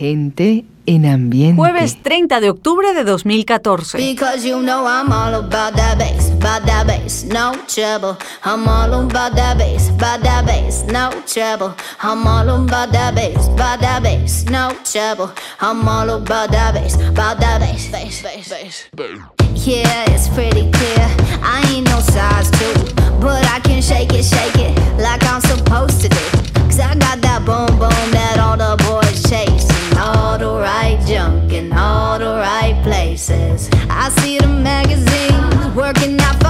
Gente en ambiente. Jueves 30 de octubre de 2014. Because you know I'm all about that bass, about that bass, no trouble. I'm all about that bass, about that bass, no trouble. I'm all about that bass, about that bass, no trouble. I'm all about that bass, about that bass, bass, bass, bass. Yeah, it's pretty clear. I ain't no size two, but I can shake it, shake it like I'm supposed to do. Cause I got that boom boom that all the boys I see the magazines working out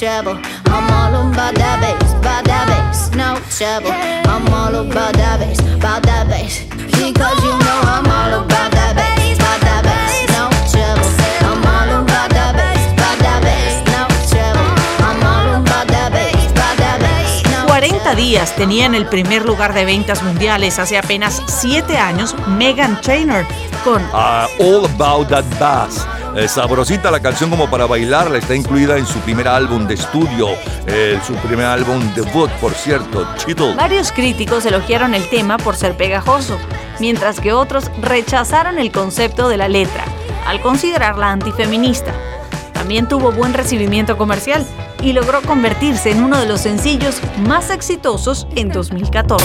Trouble. I'm all about that bass, about that bass, no trouble. I'm all about that bass, about that bass. Because you know I'm all about that bass, about that bass, no trouble. I'm all about that bass, about that bass, no trouble. I'm all about that bass, about that bass, no 40 días tenía en el primer lugar de ventas mundiales hace apenas 7 años Megan Trainor con Ah, All About That Bass. Eh, sabrosita la canción como para bailarla, está incluida en su primer álbum de estudio, eh, su primer álbum debut, por cierto, Cheetle. Varios críticos elogiaron el tema por ser pegajoso, mientras que otros rechazaron el concepto de la letra, al considerarla antifeminista. También tuvo buen recibimiento comercial y logró convertirse en uno de los sencillos más exitosos en 2014.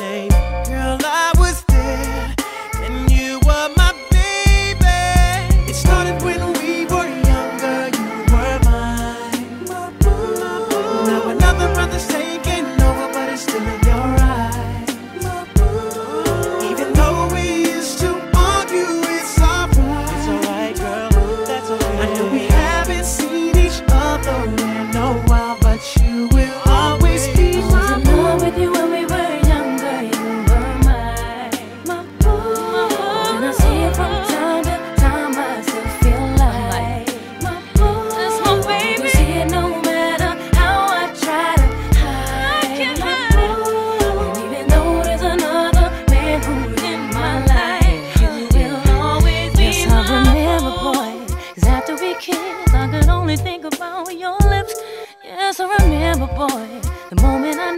still so remember, boy, the moment I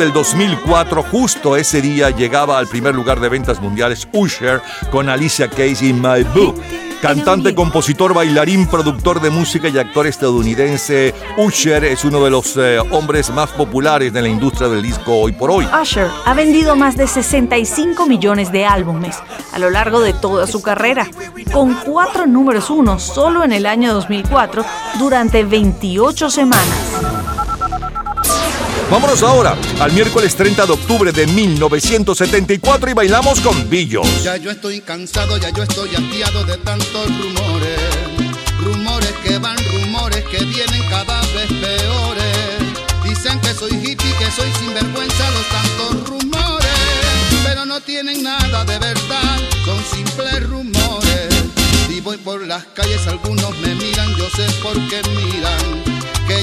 del 2004, justo ese día llegaba al primer lugar de ventas mundiales Usher con Alicia Keys y My Boo. Cantante, compositor, bailarín, productor de música y actor estadounidense, Usher es uno de los eh, hombres más populares de la industria del disco hoy por hoy. Usher ha vendido más de 65 millones de álbumes a lo largo de toda su carrera, con cuatro números uno solo en el año 2004 durante 28 semanas. Vámonos ahora al miércoles 30 de octubre de 1974 y bailamos con Billos. Ya yo estoy cansado, ya yo estoy hastiado de tantos rumores. Rumores que van, rumores que vienen cada vez peores. Dicen que soy hippie, que soy sinvergüenza, los tantos rumores. Pero no tienen nada de verdad, son simples rumores. Si voy por las calles, algunos me miran, yo sé por qué miran.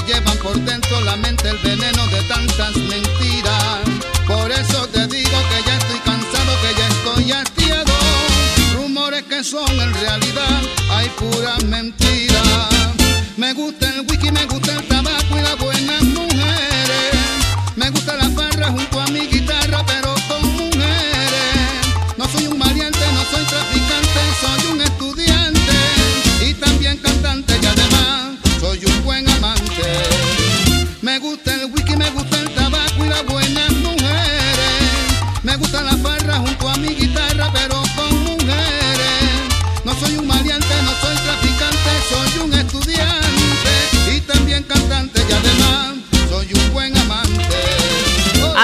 Llevan por dentro la mente el veneno de tantas mentiras. Por eso te digo que ya estoy cansado, que ya estoy hastiado. Rumores que son en realidad, hay puras mentiras. Me gusta el whisky, me gusta el tabaco y las buenas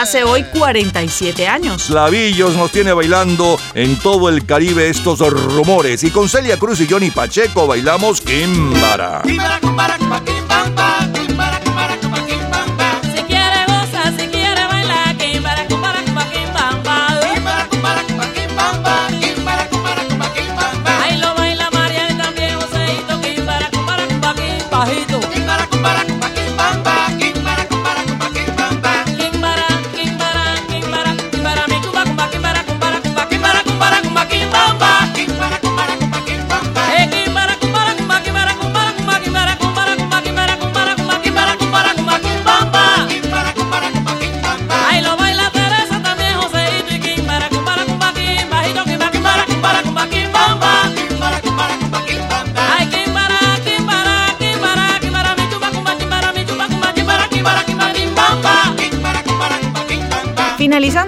Hace hoy 47 años. Clavillos nos tiene bailando en todo el Caribe estos rumores. Y con Celia Cruz y Johnny Pacheco bailamos Kimbara. Si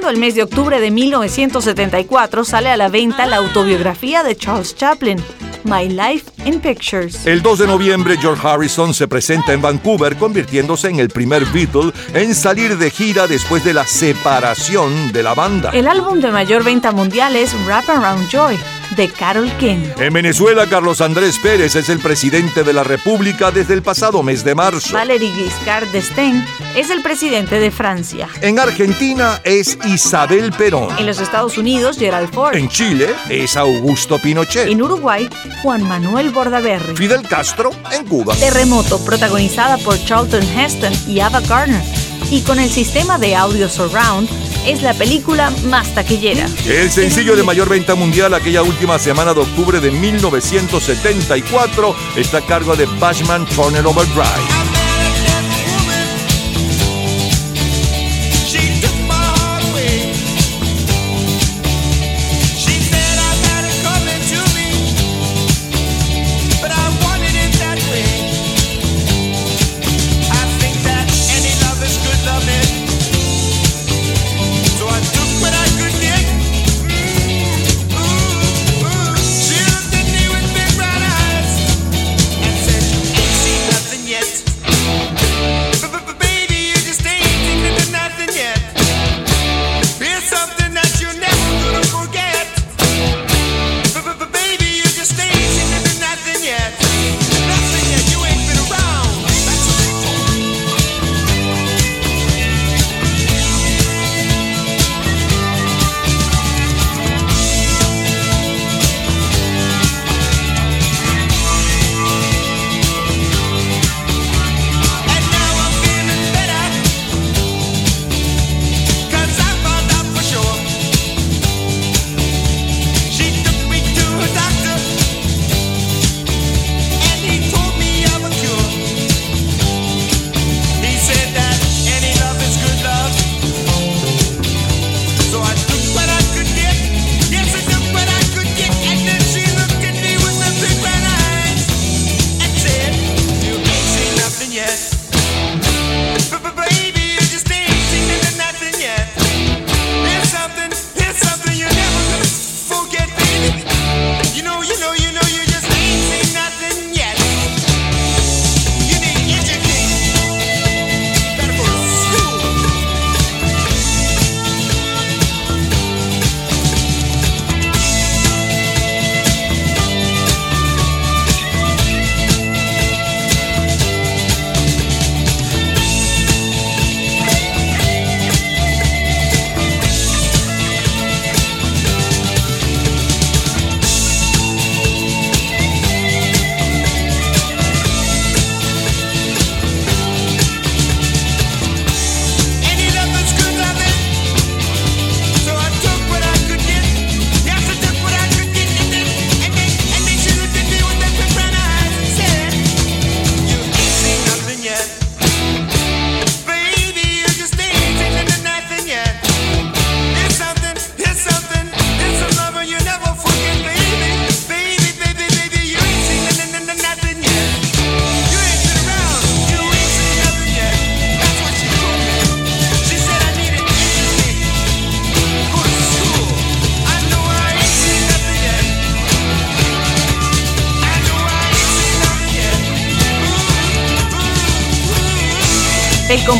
El mes de octubre de 1974 sale a la venta la autobiografía de Charles Chaplin, My Life in Pictures. El 2 de noviembre, George Harrison se presenta en Vancouver, convirtiéndose en el primer Beatle en salir de gira después de la separación de la banda. El álbum de mayor venta mundial es Wrap Around Joy, de Carol King. En Venezuela, Carlos Andrés Pérez es el presidente de la República desde el pasado mes de marzo. Valéry Giscard d'Estaing es el presidente de Francia. En Argentina es Isabel Perón. En los Estados Unidos, Gerald Ford. En Chile es Augusto Pinochet. En Uruguay, Juan Manuel Bordaberry. Fidel Castro en Cuba. Terremoto, protagonizada por Charlton Heston y Ava Gardner. Y con el sistema de audio surround, es la película más taquillera. El sencillo de mayor venta mundial aquella última semana de octubre de 1974 está a cargo de Bashman Turner Overdrive.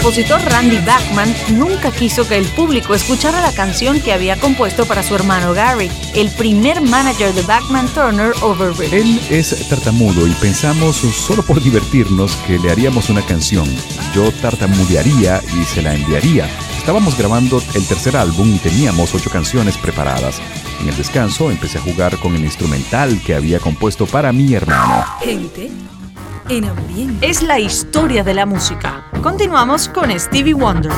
compositor Randy Bachman nunca quiso que el público escuchara la canción que había compuesto para su hermano Gary, el primer manager de Bachman Turner Overbridge. Él es tartamudo y pensamos solo por divertirnos que le haríamos una canción. Yo tartamudearía y se la enviaría. Estábamos grabando el tercer álbum y teníamos ocho canciones preparadas. En el descanso empecé a jugar con el instrumental que había compuesto para mi hermano. Gente en ambiente. Es la historia de la música. Continuamos con Stevie Wonder.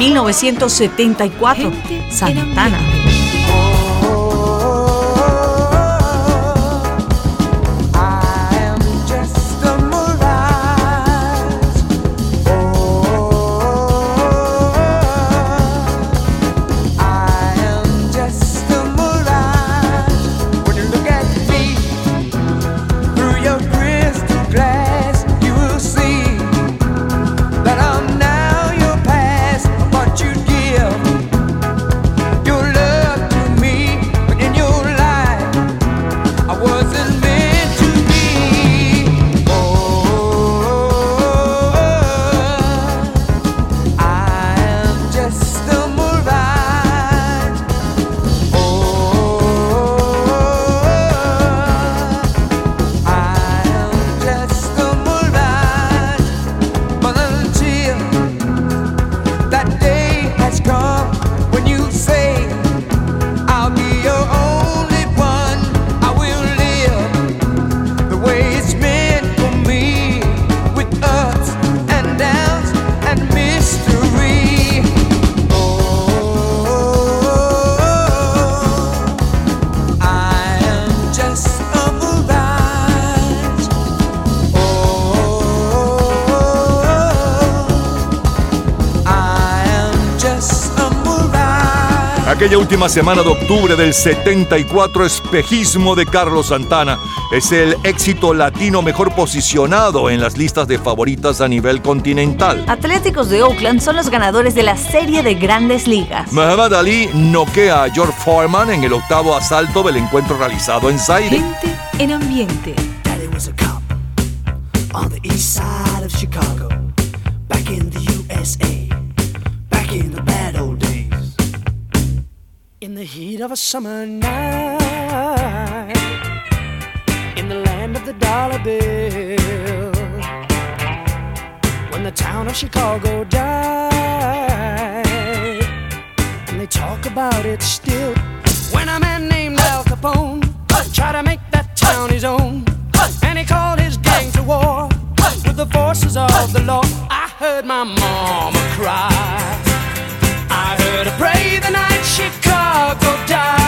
1974, Santana. Última semana de octubre del 74, Espejismo de Carlos Santana es el éxito latino mejor posicionado en las listas de favoritas a nivel continental. Atléticos de Oakland son los ganadores de la serie de grandes ligas. Muhammad Ali noquea a George Foreman en el octavo asalto del encuentro realizado en Zaire. Gente en ambiente. Heat of a summer night, in the land of the dollar bill, when the town of Chicago died, and they talk about it still. When a man named Al Capone tried to make that town his own, and he called his gang to war with the forces of the law. I heard my mama cry. Chicago died.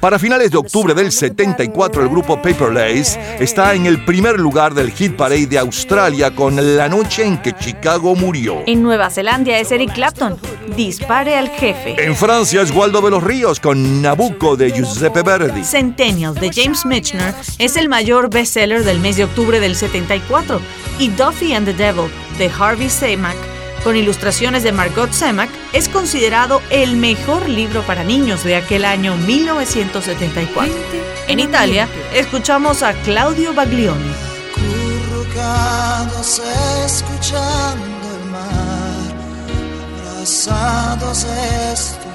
Para finales de octubre del 74, el grupo Paper Lace está en el primer lugar del Hit Parade de Australia con La noche en que Chicago murió. En Nueva Zelanda es Eric Clapton. Dispare al jefe. En Francia es Waldo de los Ríos con Nabucco de Giuseppe Verdi. Centennial de James Michener es el mayor bestseller del mes de octubre del 74 y Duffy and the Devil de Harvey Semack con ilustraciones de Margot Semack es considerado el mejor libro para niños de aquel año 1974. En Italia escuchamos a Claudio Baglioni. Currucados escuchando el mar, abrazados estuvimos.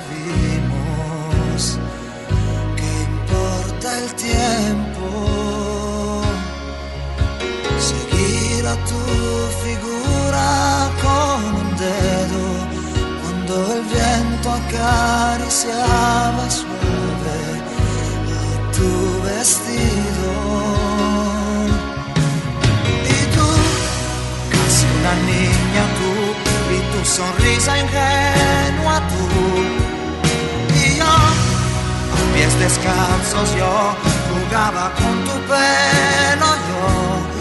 ¿Qué importa el tiempo? Seguir a tu Y tú, casi una niña tú, y tu sonrisa ingenua tú. Y yo, a pies descalzos yo, jugaba con tu pelo yo.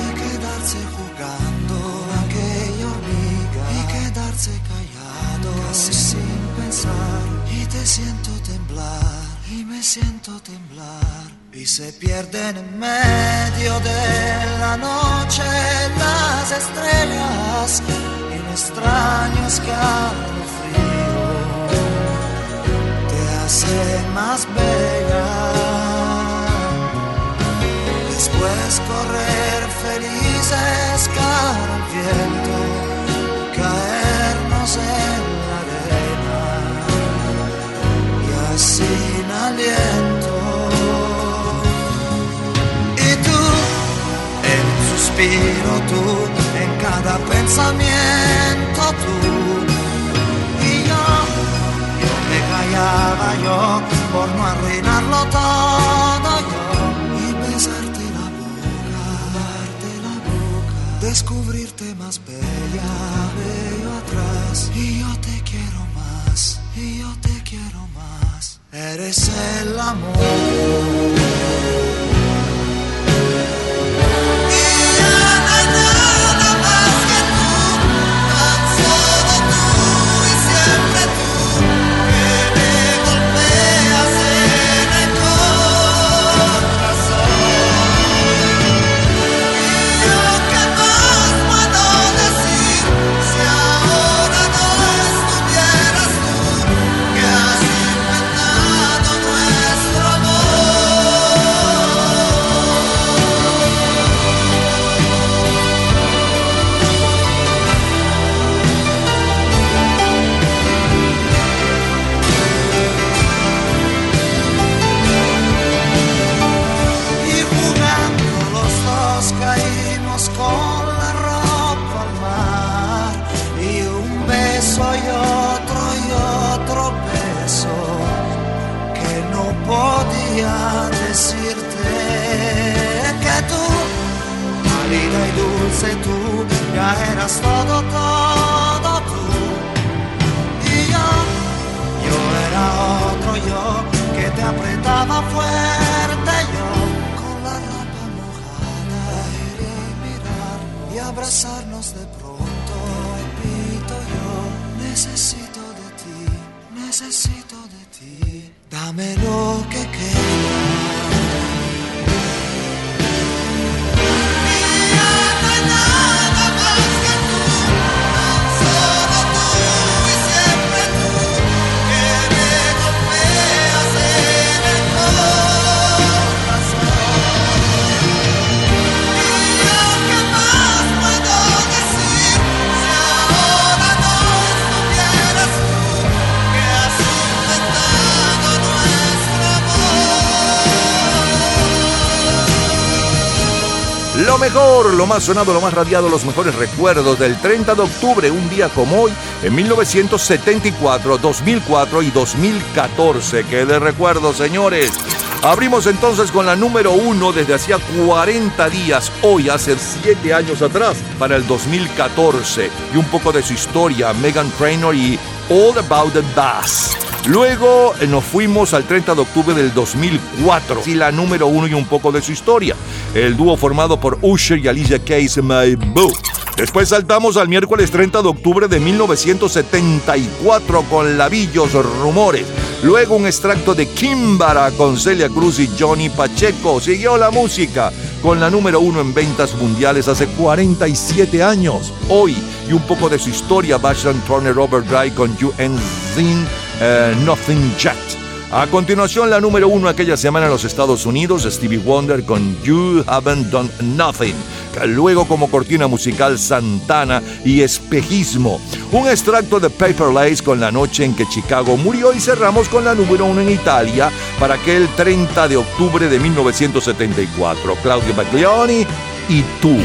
Y quedarse jugando, aquella hormiga. Y quedarse callado, casi sin pensar. Y te siento temblar, y me siento temblar. Y se pierden en medio de la noche las estrellas en extraño escalofrío. Te hace más bella. Después correr felices cara al viento, caernos en la arena y así sin suspiro tú, en cada pensamiento tú. Y yo, yo me callaba yo por no arruinarlo todo yo. Y besarte la boca, darte la boca, descubrirte más bella, veo atrás. Y yo te quiero más, y yo te quiero más. Eres el amor. Mejor, lo más sonado, lo más radiado, los mejores recuerdos del 30 de octubre, un día como hoy, en 1974, 2004 y 2014. ¡Qué de recuerdos, señores! Abrimos entonces con la número uno desde hacía 40 días, hoy hace 7 años atrás, para el 2014. Y un poco de su historia, Megan Trainor y All About the Bass. Luego eh, nos fuimos al 30 de octubre del 2004, y la número uno y un poco de su historia. El dúo formado por Usher y Alicia Keys, My Boo. Después saltamos al miércoles 30 de octubre de 1974 con Lavillos Rumores. Luego un extracto de Kimbara con Celia Cruz y Johnny Pacheco. Siguió la música con la número uno en ventas mundiales hace 47 años. Hoy y un poco de su historia, Basham Turner Overdrive con You and Zin eh, Nothing Jet. A continuación, la número uno aquella semana en los Estados Unidos, Stevie Wonder con You Haven't Done Nothing. Luego como cortina musical Santana y Espejismo. Un extracto de Paper Lace con la noche en que Chicago murió y cerramos con la número uno en Italia para aquel 30 de octubre de 1974. Claudio Baglioni y tú.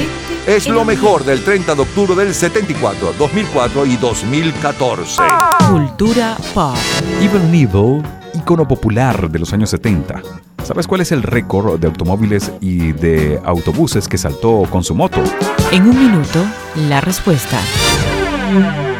Es lo mejor del 30 de octubre del 74, 2004 y 2014. Cultura pop. Evil Neville, ícono popular de los años 70. ¿Sabes cuál es el récord de automóviles y de autobuses que saltó con su moto? En un minuto, la respuesta.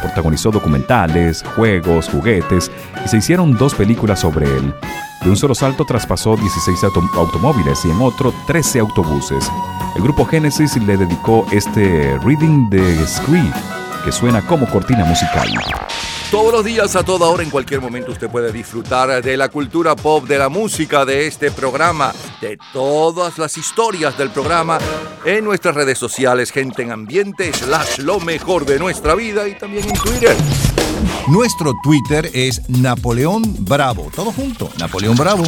Protagonizó documentales, juegos, juguetes y se hicieron dos películas sobre él. De un solo salto traspasó 16 auto- automóviles y en otro 13 autobuses. El grupo Genesis le dedicó este Reading the Screen, que suena como cortina musical. Todos los días, a toda hora, en cualquier momento, usted puede disfrutar de la cultura pop, de la música, de este programa, de todas las historias del programa en nuestras redes sociales, gente en ambiente, slash lo mejor de nuestra vida y también en Twitter. Nuestro Twitter es Napoleón Bravo. Todo junto, Napoleón Bravo.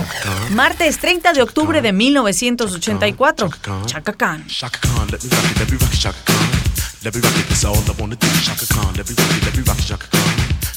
Martes 30 de octubre de 1984. Chaka Khan. Shaka Khan, let me rock it, let me rock it, Shaka Khan. Let me rock it, that's all I wanna do. Shaka Khan, let me rock it, let me rock it, Shaka Khan.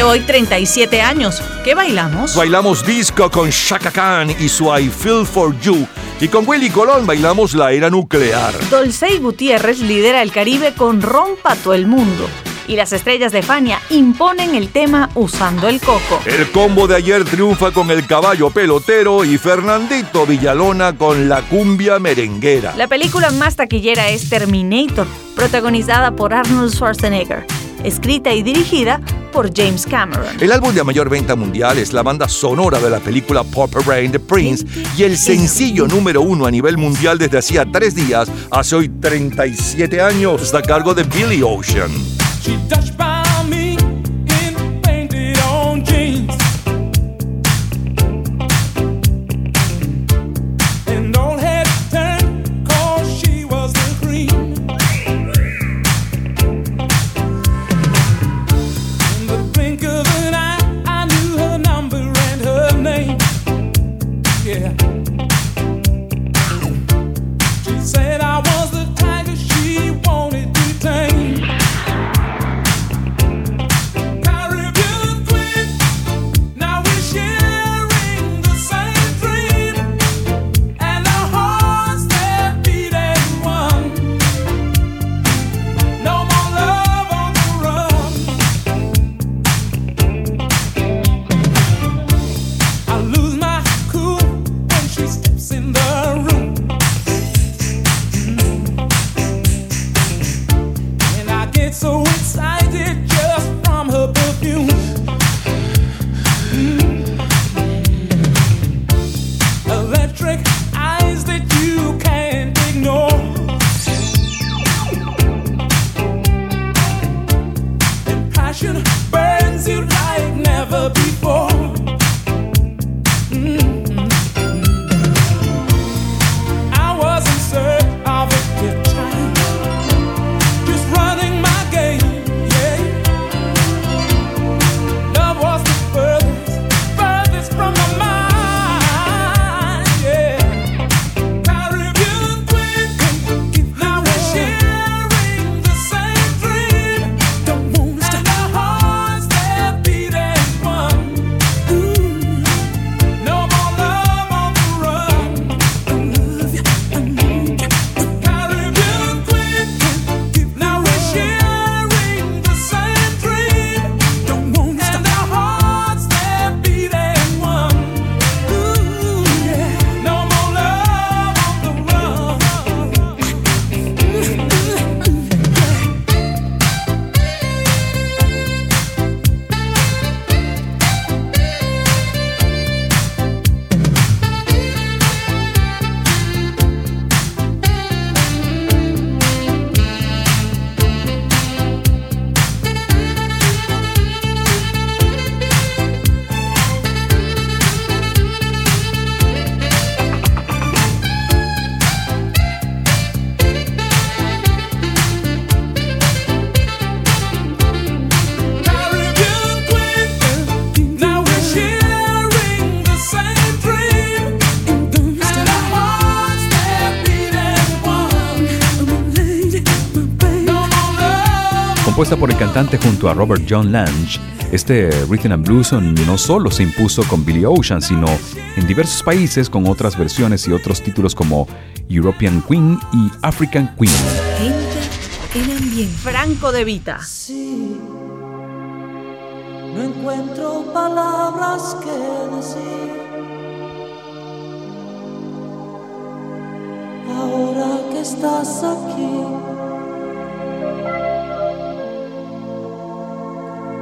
Hace hoy 37 años. ¿Qué bailamos? Bailamos disco con Shaka Khan y su I Feel For You. Y con Willy Colón bailamos la era nuclear. Dolcey Gutiérrez lidera el Caribe con Rompa todo el mundo. Y las estrellas de Fania imponen el tema usando el coco. El combo de ayer triunfa con el caballo pelotero y Fernandito Villalona con la cumbia merenguera. La película más taquillera es Terminator, protagonizada por Arnold Schwarzenegger, escrita y dirigida por James Cameron. El álbum de mayor venta mundial es la banda sonora de la película Purple Rain de Prince y el sencillo número uno a nivel mundial desde hacía tres días, hace hoy 37 años, está a cargo de Billy Ocean. Compuesta por el cantante junto a Robert John Lange, este rhythm and blues no solo se impuso con Billy Ocean, sino en diversos países con otras versiones y otros títulos como European Queen y African Queen. El ambiente. Franco de Vita. No encuentro palabras que decir. Ahora que estás aquí,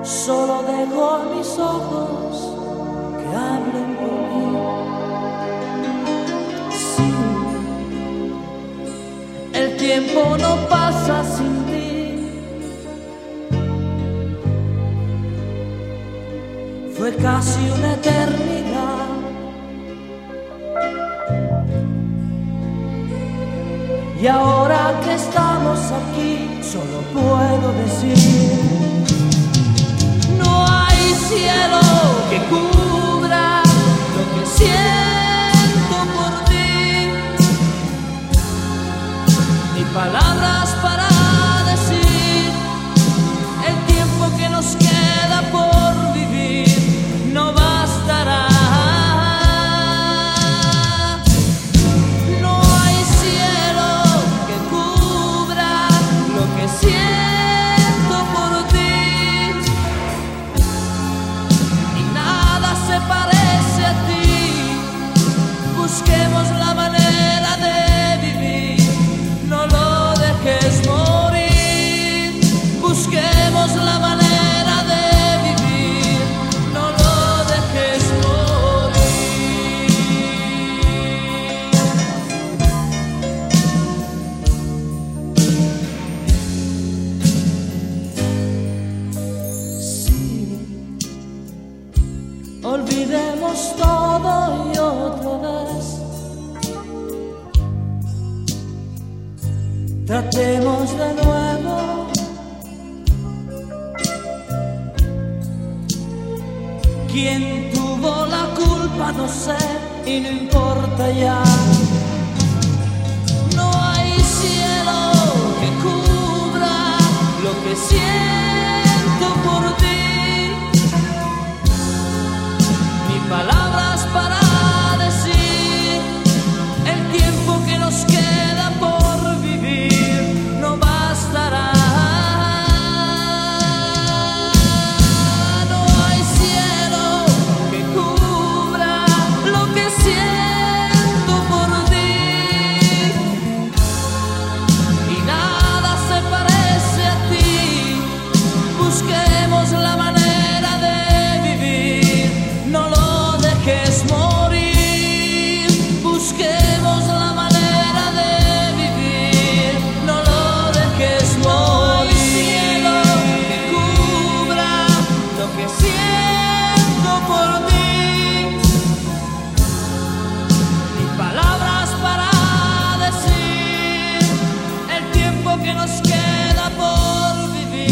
solo dejo mis ojos que hablen por mí. Sí, el tiempo no pasa sin ti. fue casi una eternidad. Y ahora que estamos aquí, solo puedo decir, cielo que cubra lo que siento por ti, ni palabras para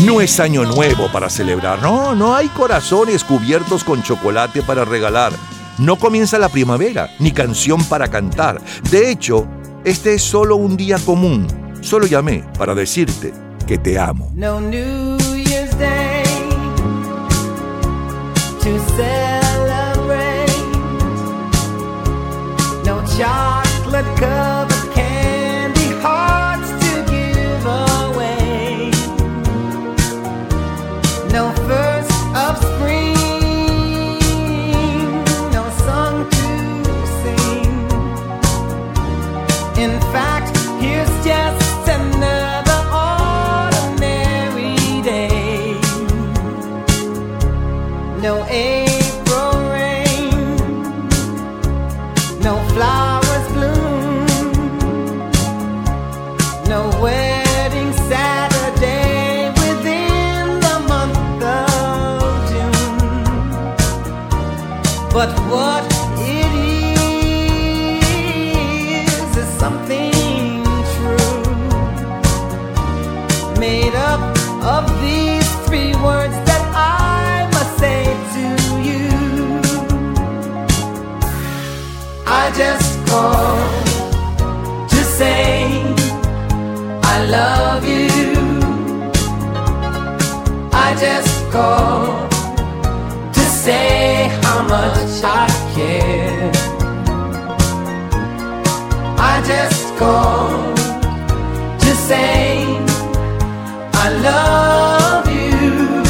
No es año nuevo para celebrar, no, no hay corazones cubiertos con chocolate para regalar. No comienza la primavera, ni canción para cantar. De hecho, este es solo un día común. Solo llamé para decirte que te amo. No New Year's Day to celebrate. No just call to say how much I care. I just call to say I love you,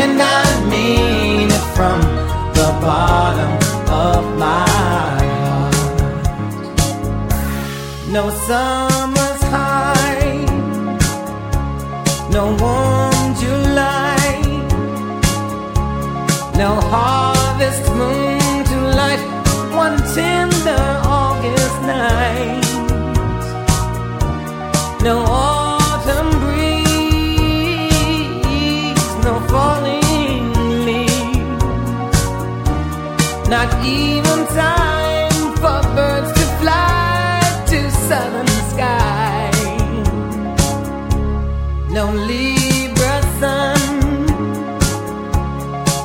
and I mean it from the bottom of my heart. No summer's high, no More Harvest moon to light one tender August night. No autumn breeze, no falling leaves, not even time.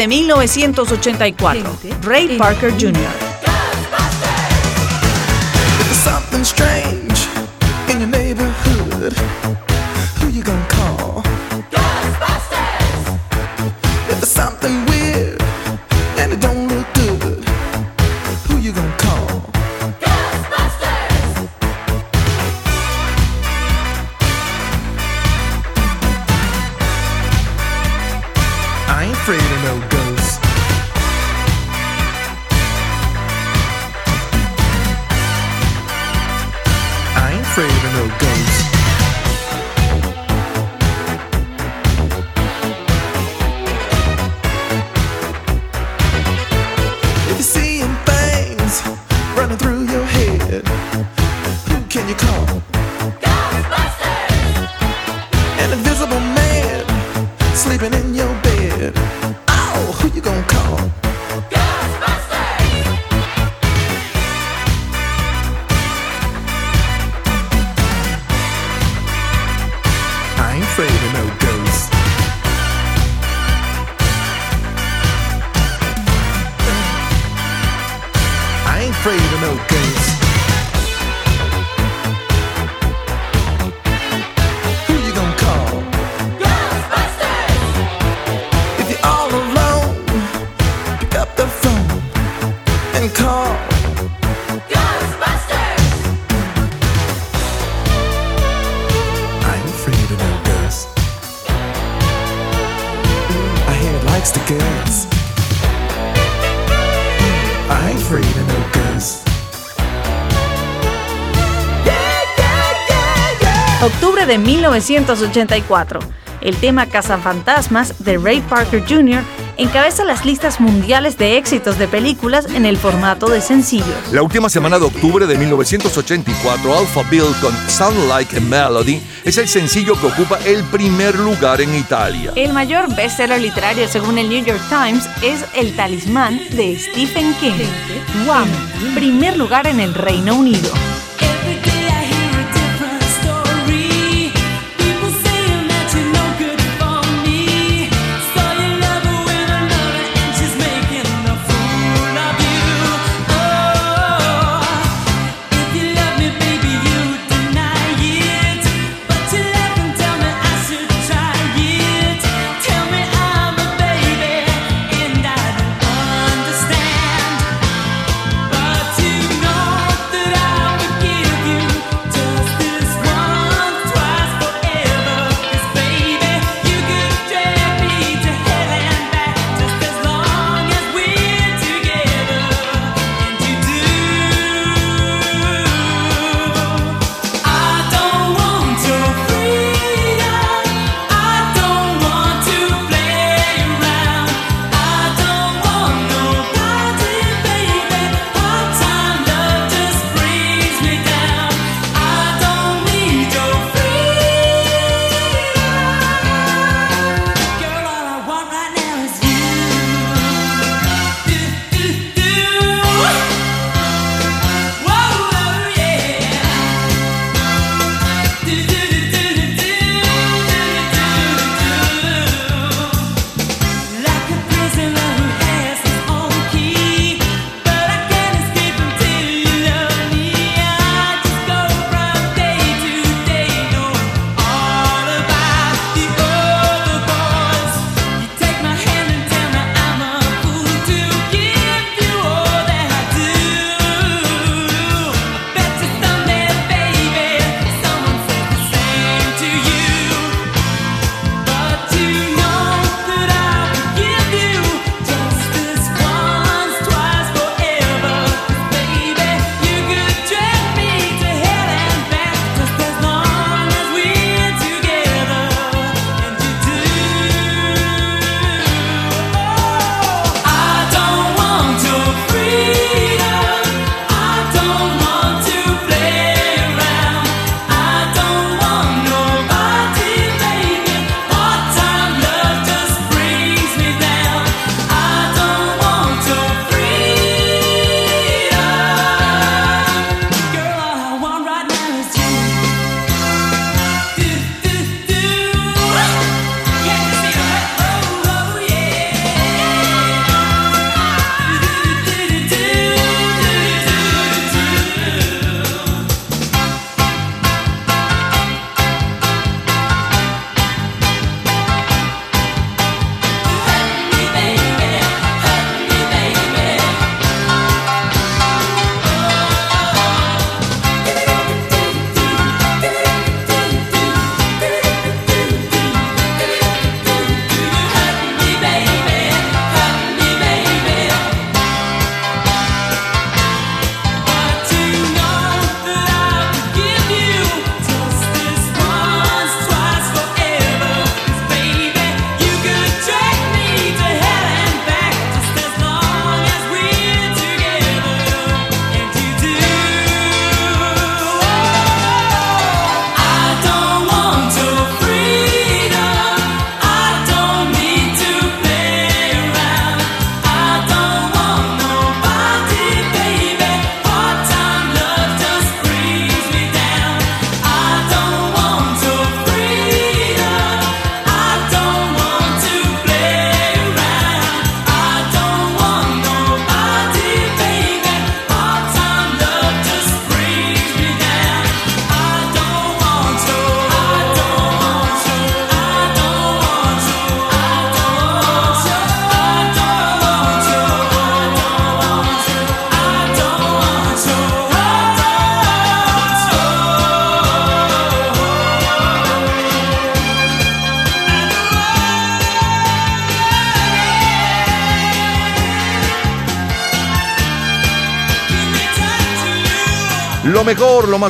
de 1984, Ray Parker Jr. afraid of no ghosts. I ain't afraid of no ghosts. de 1984. El tema Cazafantasmas de Ray Parker Jr. encabeza las listas mundiales de éxitos de películas en el formato de sencillos. La última semana de octubre de 1984, Alpha Bill con Sound Like a Melody es el sencillo que ocupa el primer lugar en Italia. El mayor bestseller literario según el New York Times es El Talismán de Stephen King. Guam, primer lugar en el Reino Unido.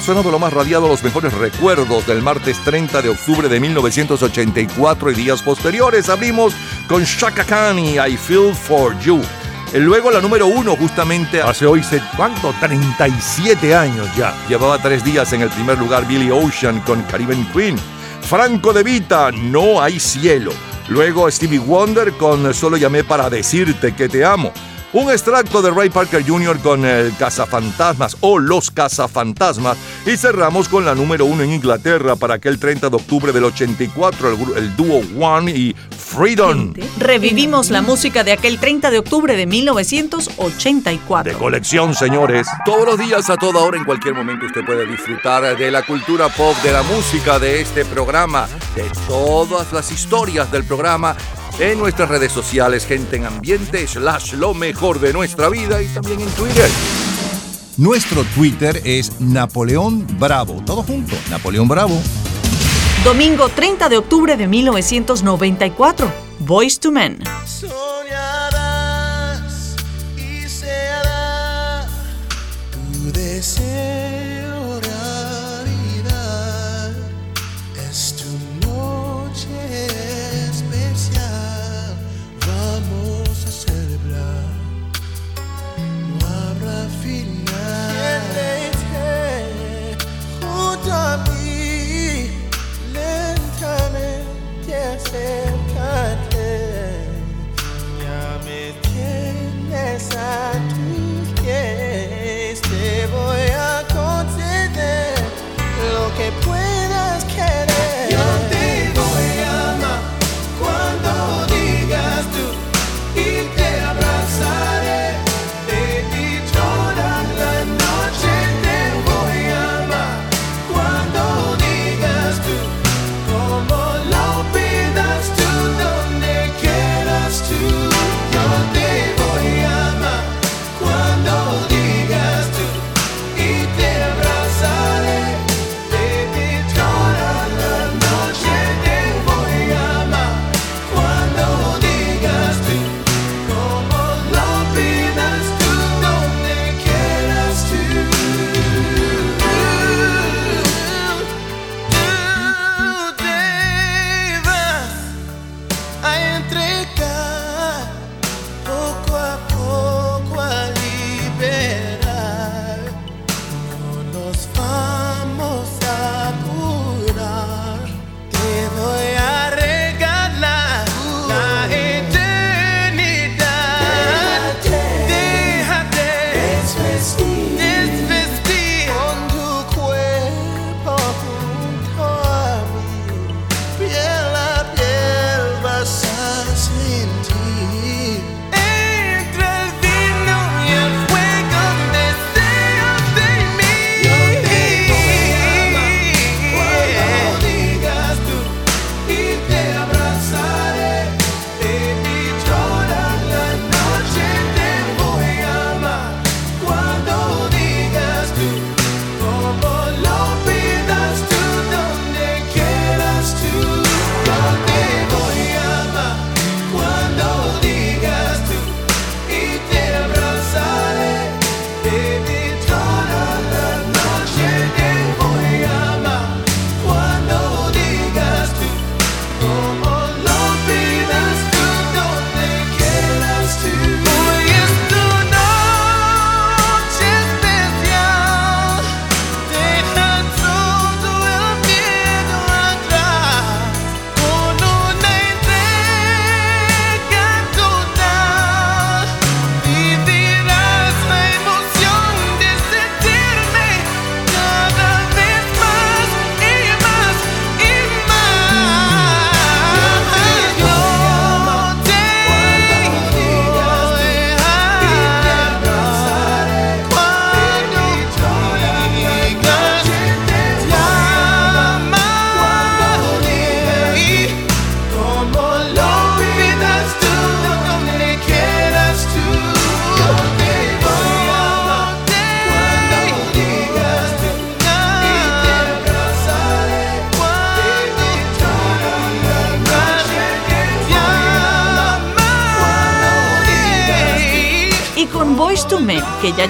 Más sonado, lo más radiado, los mejores recuerdos del martes 30 de octubre de 1984 y días posteriores. Abrimos con Shaka Khan I Feel For You. Luego la número uno, justamente hace hoy, ¿cuánto? 37 años ya. Llevaba tres días en el primer lugar Billy Ocean con Caribbean Queen. Franco de Vita, No hay cielo. Luego Stevie Wonder con Solo llamé para decirte que te amo. Un extracto de Ray Parker Jr. con el Cazafantasmas o Los Cazafantasmas. Y cerramos con la número uno en Inglaterra para aquel 30 de octubre del 84, el, el dúo One y Freedom. Revivimos la música de aquel 30 de octubre de 1984. De colección, señores. Todos los días, a toda hora, en cualquier momento, usted puede disfrutar de la cultura pop, de la música, de este programa, de todas las historias del programa en nuestras redes sociales, gente en ambiente, slash lo mejor de nuestra vida y también en Twitter. Nuestro Twitter es Napoleón Bravo. Todo junto, Napoleón Bravo. Domingo 30 de octubre de 1994. Voice to Men.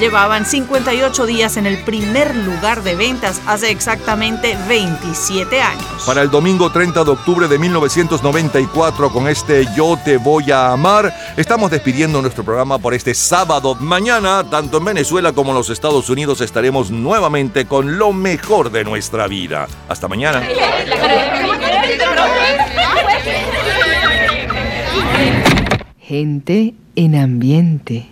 Llevaban 58 días en el primer lugar de ventas hace exactamente 27 años. Para el domingo 30 de octubre de 1994, con este Yo te voy a amar, estamos despidiendo nuestro programa por este sábado. Mañana, tanto en Venezuela como en los Estados Unidos, estaremos nuevamente con lo mejor de nuestra vida. Hasta mañana. Gente en ambiente.